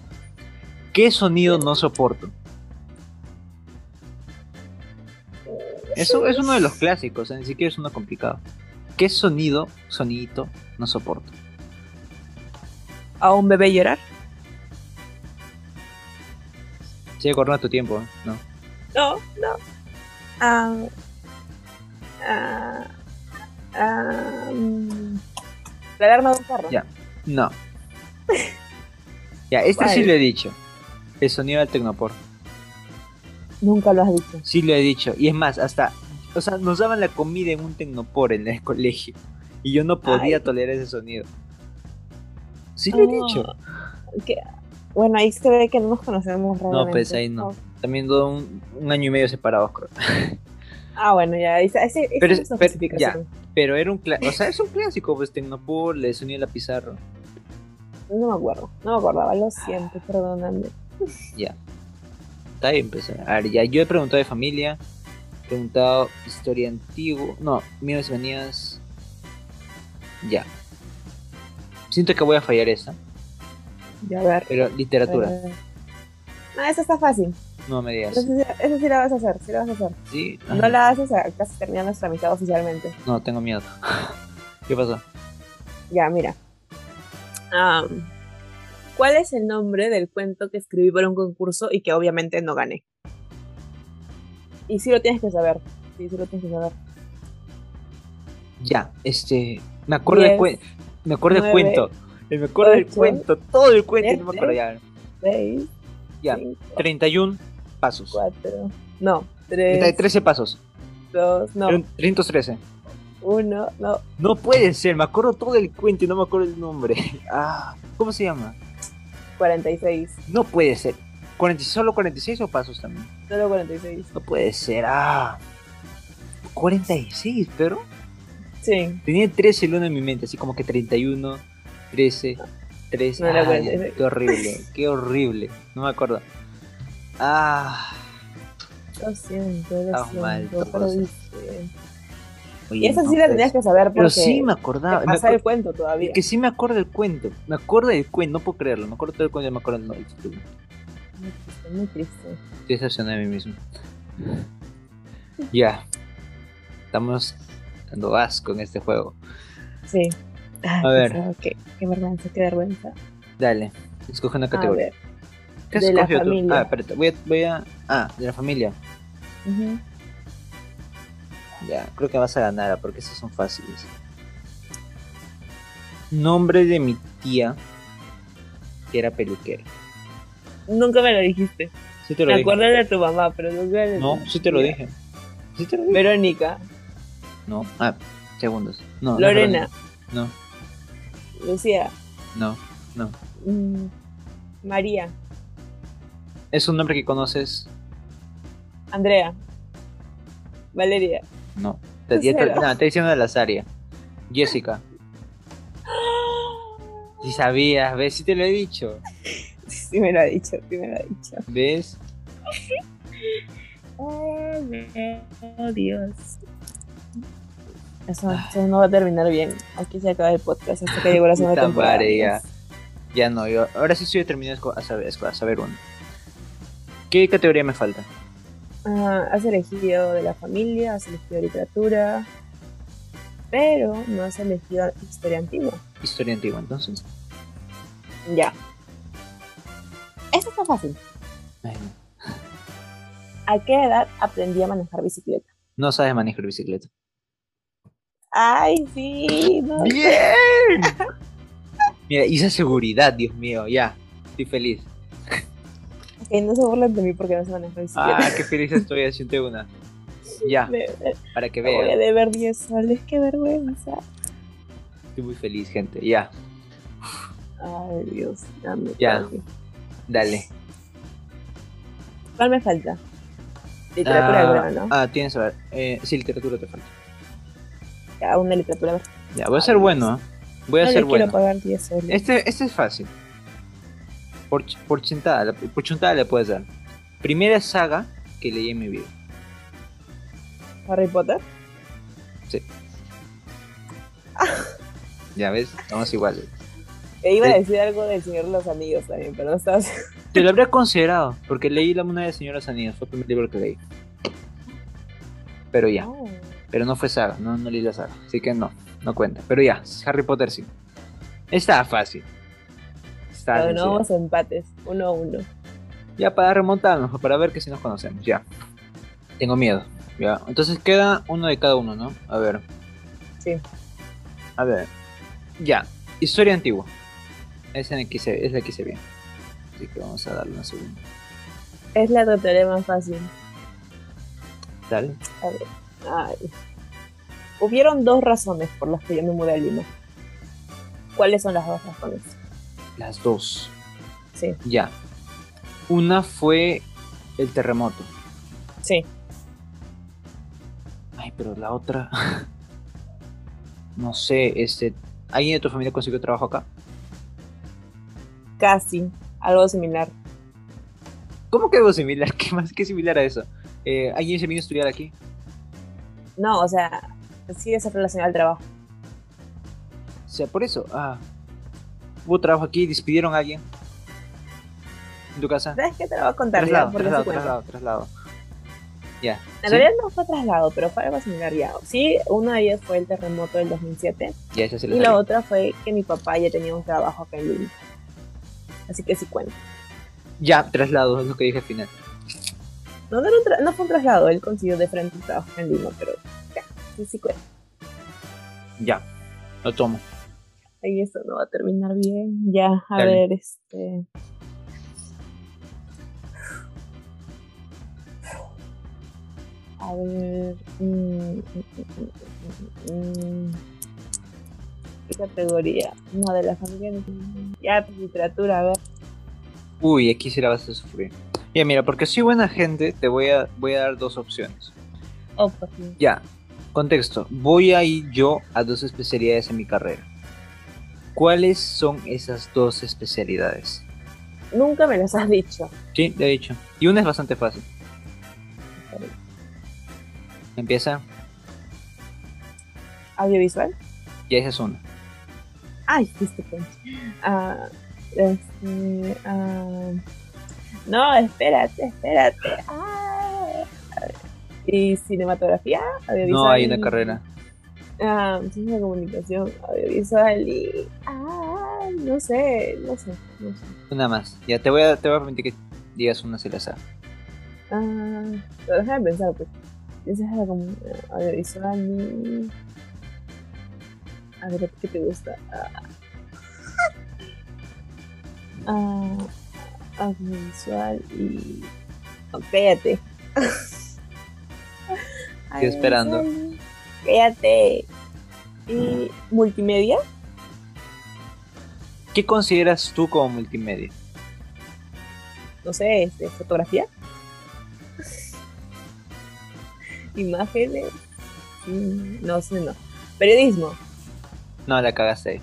¿Qué sonido no soporto? Eso es uno de los clásicos, ¿eh? ni siquiera es uno complicado. ¿Qué sonido, sonidito, no soporto? ¿A un bebé llorar? Sigue corriendo tu tiempo, ¿eh? ¿no? No, no. Ah, ah, ah, mm, la alarma de un carro. Ya. No. Ya, este sí lo he dicho. El sonido del Tecnopor. Nunca lo has dicho. Sí lo he dicho. Y es más, hasta. O sea, nos daban la comida en un Tecnopor en el colegio. Y yo no podía Ay. tolerar ese sonido. Sí lo he Ah, dicho. Bueno, ahí se ve que no nos conocemos realmente. pues, ahí no. También do- un, un año y medio separados, creo. Ah, bueno, ya. Esa, esa- esa Pero es pero- justificación. Pero era un clásico. O sea, es un clásico, pues Tecnopor, el sonido de la pizarra. No me acuerdo. No me acordaba. Lo siento, perdóname. Ya. Está bien, pues. A ver, ya. Yo he preguntado de familia. He preguntado historia antigua. No, míos y manías. Ya. Siento que voy a fallar esa. Ya, a ver. Pero literatura. Eh, No, esa está fácil. No me digas. Esa, sí- la vas a hacer. Sí la vas a hacer. ¿Sí? No la haces casi terminar nuestra amistad oficialmente. No, tengo miedo. ¿Qué pasó? Ya, mira. ¿Cuál es el nombre del cuento que escribí para un concurso y que obviamente no gané? Y sí lo tienes que saber. Sí, sí lo tienes que saber. Ya, este. Me acuerdo del cuento. Me acuerdo del cuento. Eh, Me acuerdo del cuento. Todo el cuento. No me acuerdo ya. 6, Ya. 5, 31 pasos. 4. No, Treinta y 3, 13 pasos. 2, no, 313. 1, no. No puede ser, me acuerdo todo el cuento y no me acuerdo el nombre. Ah, ¿cómo se llama? 46. No puede ser. 40, ¿Solo 46 o pasos también? Solo 46. No puede ser. Ah, 46, pero Sí. tenía 13 el uno en mi mente, así como que 31, 13, 13. No era Ay, 46. qué horrible, qué horrible. No me acuerdo. Ah, Lo siento, lo mal, siento. Pero mal. oye, Y esa no sí la tenías que saber porque Pero sí me acordaba. te pasa el cuento todavía. que sí me acuerdo del cuento. Me acuerdo del cuento, no puedo creerlo. Me acuerdo todo el cuento y me acuerdo del título. Muy triste, muy triste. Estoy decepcionado de mí mismo. Ya. Estamos dando asco en este juego. Sí. Ay, A ver. pensaba que- qué vergüenza, qué vergüenza. Dale. Escoge una A categoría. ver. ¿Qué de la tú? familia. Ah, espérate. Voy a, voy a. Ah, de la familia. Ya, creo que vas a ganar porque esas son fáciles. Nombre de mi tía que era peluquera. Nunca me lo dijiste. Sí te lo Me dije. acuerdo de tu mamá, pero nunca de No, sí te lo dije. Sí te lo dije. Verónica, No. Ah, segundos. No. Lorena. No, Lucía, no, no. mm, María, Es un nombre que conoces. Andrea, Valeria. No. Te, te, no, te diciendo de la Saria. Jessica. Si sabías, ¿ves? Si te lo he dicho. Sí me lo ha dicho, sí me lo ha dicho. ¿Ves? Oh, Dios. Eso, eso no va a terminar bien. Aquí se acaba el podcast hasta que llegó la segunda temporada. ya. Ya no, yo. Ahora sí estoy determinado a saber, a saber uno. ¿Qué categoría me falta? Ah, has elegido de la familia, has elegido literatura, pero no has elegido historia antigua. Historia antigua, entonces. Ya. Esto está fácil. Ay, no. ¿A qué edad aprendí a manejar bicicleta? No sabes manejar bicicleta. Ay, sí. No. ¡Bien! Mira, esa seguridad, Dios mío, ya. Estoy feliz. Ok, no se burlen de mí porque no sé manejar bicicleta. Ah, qué feliz estoy haciendo una. Ya, De- para que me voy a vean. deber 10 soles, qué vergüenza. Estoy muy feliz, gente. Ya, Ay, Dios. Ya. me Ya. dale. ¿Cuál me falta? Literatura, ah, ¿no? ah, tienes que ver. Eh, sí, literatura te falta. Ya, una literatura. a. Ya, voy a ser bueno. ¿eh? Voy a no ser le quiero bueno. pagar 10 soles. Este, este es fácil. Por, por chuntada, la- por chuntada le puedes dar. Primera saga que leí en mi vida. ¿Harry Potter? Ya ves, estamos iguales. E iba a Sí. decir algo del Señor de los Anillos también, pero no estaba segura. Te lo habría considerado, porque leí La Mona de Señoras Anillas, fue el primer libro que leí. Pero ya, Oh. pero no fue saga, no, no leí la saga, así que no, no cuenta. Pero ya, Harry Potter sí. Está fácil. Está no vamos a empates, uno a uno. Ya para remontarnos, para ver que si nos conocemos, ya. Tengo miedo. Ya. Entonces queda uno de cada uno, ¿no? A ver. Sí. A ver. Ya. Historia antigua. Esa la quise, esa la bien. Así que vamos a darle una segunda. Es la tutoría más fácil. Dale. A ver. Ay. Hubieron dos razones por las que yo me mudé a Lima. ¿Cuáles son las dos razones? Las dos. Sí, Ya. Una fue el terremoto. sí. Ay, pero la otra. no sé, este. ¿Alguien de tu familia consiguió trabajo acá? Casi. Algo similar. ¿Cómo que algo similar? ¿Qué más que similar a eso? Eh, ¿Alguien se vino a estudiar aquí? No, o sea, sí es relacionado al trabajo. O sea, por eso. Ah. Hubo trabajo aquí, despidieron a alguien. ¿En tu casa? ¿Sabes qué te lo voy a contar? ya? Traslado, Porque traslado, sí traslado, traslado. Ya. En ¿Sí? realidad no fue traslado, pero fue algo similar ya. Sí, uno de ellos fue el terremoto del 2007 Ya, esa se y la otra fue que mi papá ya tenía un trabajo acá en Lima. Así que sí cuenta. Ya, traslado, es lo que dije al final. No, no fue un traslado, él consiguió de frente un trabajo en Lima, pero ya, sí, sí cuenta. Ya, lo tomo. Ahí esto no va a terminar bien. Ya, a Dale. ver, este. A ver. mm, mm, mm. ¿Qué categoría? No, de la familia. Ya, literatura, a ver. Uy, aquí sí la vas a sufrir. Ya, mira, porque soy buena gente, te voy a, voy a dar dos opciones. Oh, pues, sí. Ya, contexto. Voy a ir yo a dos especialidades en mi carrera. ¿Cuáles son esas dos especialidades? Nunca me las has dicho. Sí, te he dicho. Y una es bastante fácil. Empieza. Audiovisual. Ya esa es una. Ay, que. Ah, este. ah, no, espérate, espérate. Ah, y cinematografía, audiovisual. No hay una carrera. Ah, ciencia de comunicación, audiovisual y. Ah, no sé, no sé, no sé. Una más. Ya te voy a, te voy a permitir que digas una si la sabes. Ah, pero déjame pensar, pues. Ciencia de la comu- audiovisual y. A ver, ¿qué te gusta? Ah, ah, audiovisual y. Cállate. Estoy esperando. Cállate. Y multimedia. ¿Qué consideras tú como multimedia? no sé, este, fotografía. Imágenes. Mm, no sé, no. Periodismo. No, la cagaste.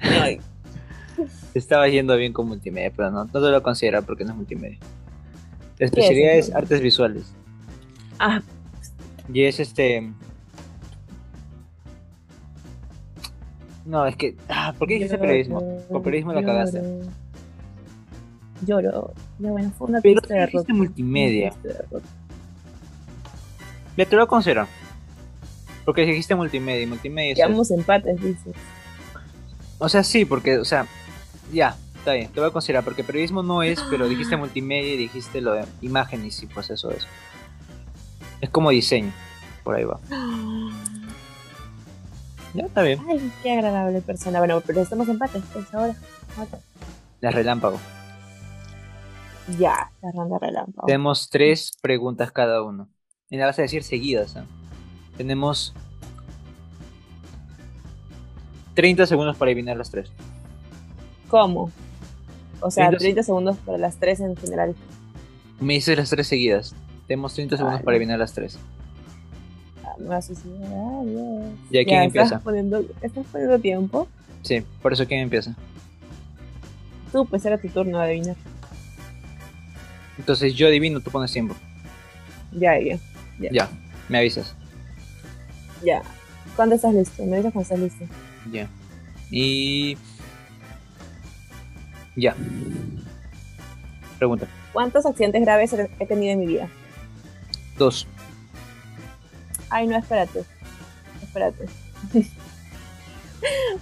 Ay, Estaba yendo bien con multimedia, pero no, no te lo considero porque no es multimedia. La especialidad es artes visuales. Ah, Y es este. No, es que. Ah, ¿Por qué dijiste lloro, periodismo? Por periodismo la cagaste. Lloro. Ya bueno, fue una Pero dijiste multimedia. Ya te lo considero. Porque dijiste multimedia y multimedia. es- Quedamos empates, dices. O sea, sí, porque, o sea, ya, está bien, te voy a considerar. Porque periodismo no es, pero dijiste multimedia y dijiste lo de imágenes y pues eso es. Es como diseño. Por ahí va. Ya, está bien. Ay, qué agradable persona. Bueno, pero estamos empates, pues ahora. La relámpago. Ya, la ronda relámpago. Tenemos tres preguntas cada uno. Y la vas a decir seguidas. ¿ah? Tenemos 30 segundos para adivinar las tres. ¿Cómo? O sea, 30 30 segundos para las tres en general. Me dices las tres seguidas. Tenemos 30 segundos para adivinar las tres. ¿Ya quién empieza? Estás poniendo, estás poniendo tiempo. Sí, por eso quién empieza. Tú, pues era tu turno de adivinar. Entonces yo adivino, tú pones tiempo. Ya, ya. Ya. Ya, me avisas. Ya. ¿Cuándo estás listo? Me dices cuando estás listo. Ya. Y. Ya. Pregunta. ¿Cuántos accidentes graves he tenido en mi vida? Dos. Ay, no, espérate. Espérate.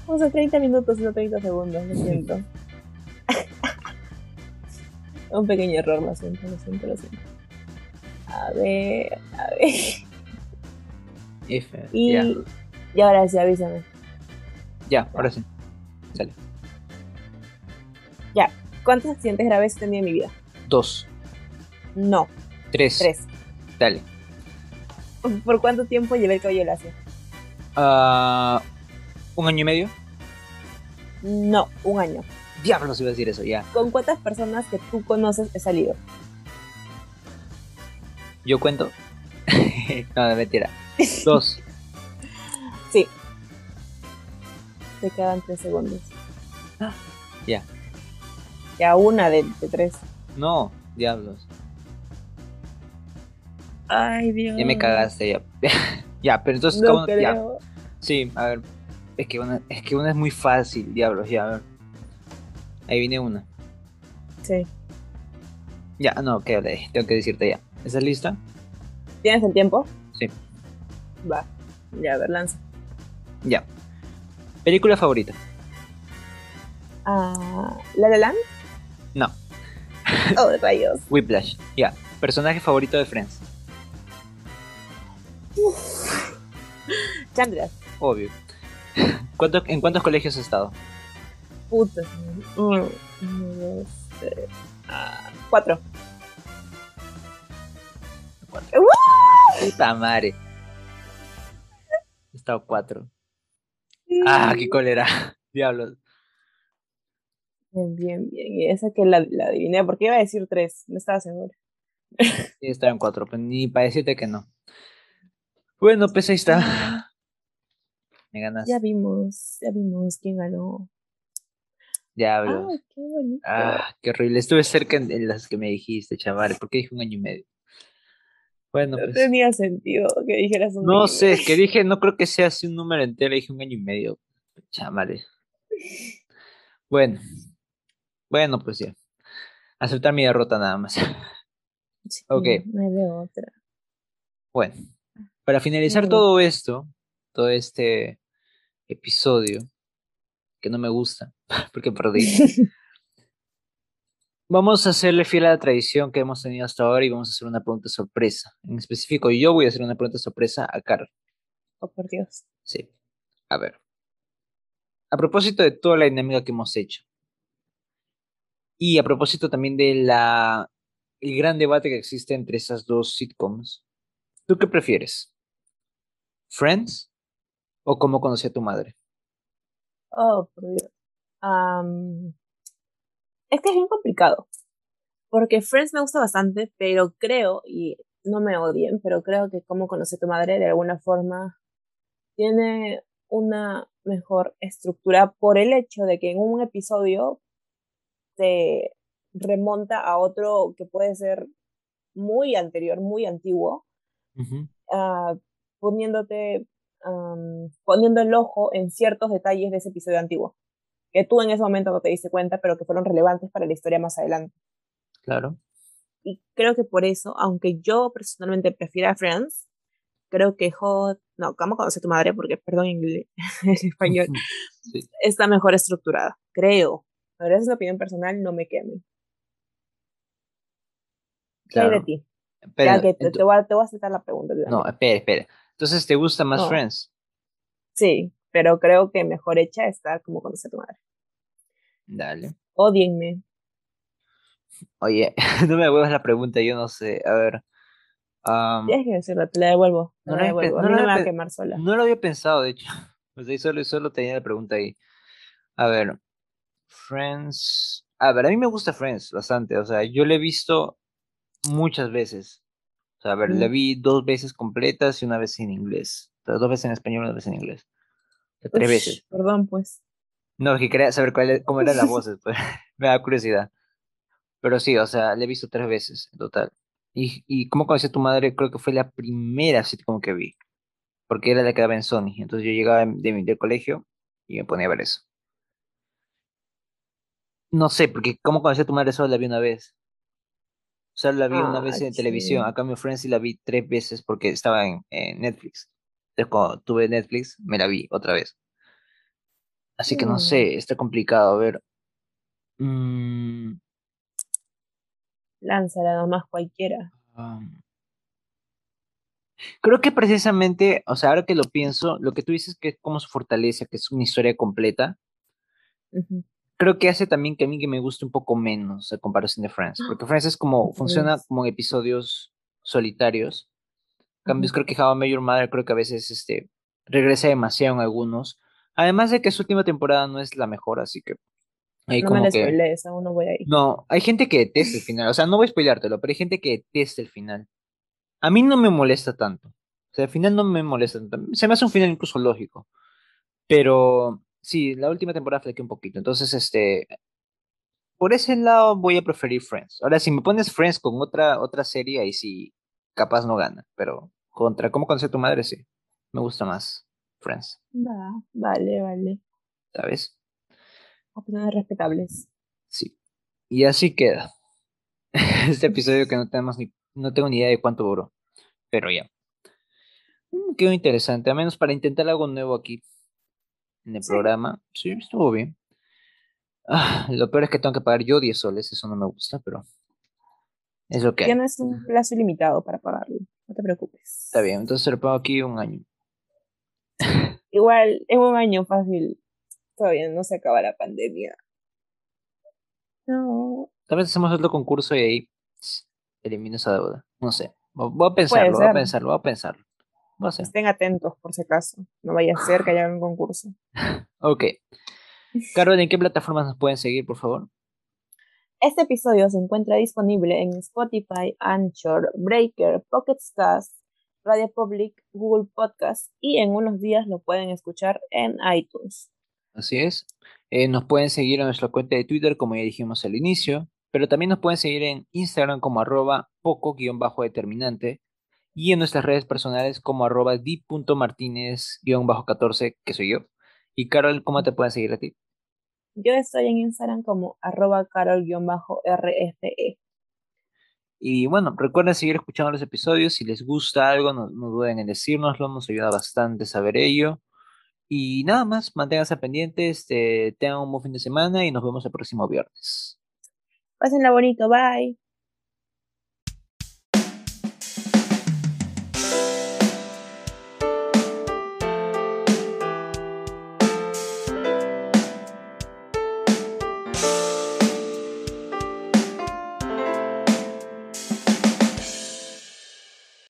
Puse 30 minutos y no 30 segundos, lo siento. Un pequeño error, lo siento, lo siento, lo siento. A ver, a ver. F. Y, Ya. y ahora sí, avísame. Ya, ahora sí. Sale. ¿Cuántos accidentes graves he tenido en mi vida? Dos. No, Tres. tres. Dale. ¿Por cuánto tiempo llevé el cabello lacio? Ah, ¿Un año y medio? No, un año. Diablos iba a decir eso, ya. ¿Con cuántas personas que tú conoces he salido? Yo cuento. no, no, mentira. Dos. Sí. Te quedan tres segundos. Ya. Ya una de, de tres. No, diablos. Ay, Dios. Ya me cagaste, ya. ya, pero entonces, No ¿cómo- ya. creo. Sí, a ver. Es que una, es que una es muy fácil, diablos, ya, a ver. Ahí viene una. Sí. Ya, no, que tengo que decirte ya. ¿Estás lista? ¿Tienes el tiempo? Sí. Va. Ya, a ver, lanza. Ya. Película favorita. Ah, ¿La de Land? No. Oh, rayos. Whiplash. Ya. Personaje favorito de Friends. Chandra. Obvio. ¿Cuánto- ¿En cuántos colegios has estado? Puta. Uno, dos, tres. Cuatro. Cuatro. Puta madre. He estado cuatro. Ah, qué cólera. Diablos. Bien, bien, bien. Y esa que la, la adiviné, porque iba a decir tres, no estaba segura. Sí, he estado en cuatro, pero ni para decirte que no. Bueno, pues ahí está. Me ganas. Ya vimos, ya vimos quién ganó. Diablos. Ay, qué bonito. Ah, qué horrible. Estuve cerca en, en las que me dijiste, chaval. ¿Por qué dije un año y medio? Bueno, no pues. tenía sentido que dijeras un No año. sé, es que dije, no creo que sea así un número entero, dije un año y medio. Chamale. Bueno. Bueno, pues ya. Aceptar mi derrota nada más. Sí, Ok. No hay de otra. Bueno. Para finalizar todo esto, todo este episodio, que no me gusta, porque perdí. Vamos a hacerle fiel a la tradición que hemos tenido hasta ahora y vamos a hacer una pregunta sorpresa. En específico, yo voy a hacer una pregunta sorpresa a Carl. Oh, por Dios. Sí. A ver. A propósito de toda la dinámica que hemos hecho. Y a propósito también de la el gran debate que existe entre esas dos sitcoms. ¿Tú qué prefieres? ¿Friends? ¿O cómo conocí a tu madre? Oh, por Dios. Am, es que es bien complicado. Porque Friends me gusta bastante, pero creo, y no me odien, pero creo que como conoce tu madre de alguna forma tiene una mejor estructura por el hecho de que en un episodio te remonta a otro que puede ser muy anterior, muy antiguo, ah, poniéndote, poniendo el ojo en ciertos detalles de ese episodio antiguo, que tú en ese momento no te diste cuenta, pero que fueron relevantes para la historia más adelante. Claro. Y creo que por eso, aunque yo personalmente prefiera Friends, creo que Hot, no, ¿cómo conoce tu madre? Porque, perdón, en, español, está mejor estructurada, creo. Pero esa es una opinión personal, no me queme. ¿Qué hay de ti? ya que te, voy a, te, voy a, aceptar la pregunta. No, espera, espera. Entonces, ¿te gusta más Friends? Sí, pero creo que mejor hecha está como conoce tu madre. Dale. Odienme. Oye, no me devuelvas la pregunta, yo no sé. A ver. Tienes que decirlo, te la devuelvo. No, la devuelvo. No, me va a quemar sola. No lo había pensado, de hecho. Pues solo, solo tenía la pregunta ahí. A ver. Friends. A ver, a mí me gusta Friends bastante. O sea, yo le he visto muchas veces. O sea, a ver, la vi dos veces completas y una vez en inglés. dos veces en español y una vez en inglés. tres veces. Perdón, pues. No, que quería saber cuál, cómo eran las voces, pues. Me da curiosidad. Pero sí, o sea, la he visto tres veces en total. Y, y como conocí a tu madre, creo que fue la primera sitcom que vi. Porque era la que quedaba en Sony. Entonces yo llegaba de mi del colegio y me ponía a ver eso. No sé, porque como conocí a tu madre solo la vi una vez. Solo la vi una ah, vez en televisión. A cambio, Friends sí la vi tres veces porque estaba en, Netflix. Entonces, cuando tuve Netflix, me la vi otra vez. Así que no mm. sé, está complicado. A ver. Mm. Lánzala nomás cualquiera. creo que precisamente, o sea, ahora que lo pienso, lo que tú dices que es como su fortaleza, que es una historia completa, creo que hace también que a mí que me guste un poco menos a comparación de Friends, porque Friends es como, funciona como en episodios solitarios. Cambios, creo que How I Your Mother creo que a veces este, regresa demasiado en algunos. Además de que su última temporada no es la mejor, así que no como me que... aún no voy a ir. No, hay gente que detesta el final, o sea, no voy a spoilártelo, pero hay gente que detesta el final. A mí no me molesta tanto. O sea, el final no me molesta tanto. Se me hace un final incluso lógico. Pero Sí, la última temporada flequé un poquito. Entonces, este. Por ese lado voy a preferir Friends. Ahora, si me pones Friends con otra, otra serie, ahí sí, capaz no gana. Pero contra cómo conoce tu madre, sí. Me gusta más Friends. Va, vale, vale. ¿Sabes? Opiniones respetables. Sí. Y así queda. este episodio que no tenemos ni. No tengo ni idea de cuánto duró. Pero ya. Mm, quedó interesante. A menos para intentar algo nuevo aquí en el programa. Sí, estuvo bien. Ah, lo peor es que tengo que pagar yo 10 soles, eso no me gusta, pero es lo que hay. Tienes un plazo ilimitado para pagarlo, no te preocupes. Está bien, entonces lo pago aquí un año. Igual, es un año fácil. Todavía no se acaba la pandemia. No. Tal vez hacemos otro concurso y ahí elimino esa deuda. No sé. Voy a pensarlo, voy a pensarlo, voy a pensarlo. Estén atentos por si acaso. No vaya a ser que haya un concurso. ok. Carol, ¿en qué plataformas nos pueden seguir, por favor? Este episodio se encuentra disponible en Spotify, Anchor, Breaker, Pocket Cast, Radio Public, Google Podcast y en unos días lo pueden escuchar en iTunes. Así es. Eh, nos pueden seguir en nuestra cuenta de Twitter, como ya dijimos al inicio, pero también nos pueden seguir en Instagram como arroba poco-determinante y en nuestras redes personales como arroba di.martínez-14, que soy yo. Y Carol, ¿cómo te pueden seguir a ti? Yo estoy en Instagram como arroba carol-rfe. Y bueno, recuerden seguir escuchando los episodios. Si les gusta algo, no, no duden en decírnoslo, nos ayuda bastante saber ello. Y nada más, manténganse pendientes, este, tengan un buen fin de semana y nos vemos el próximo viernes. Pásenla bonito, bye.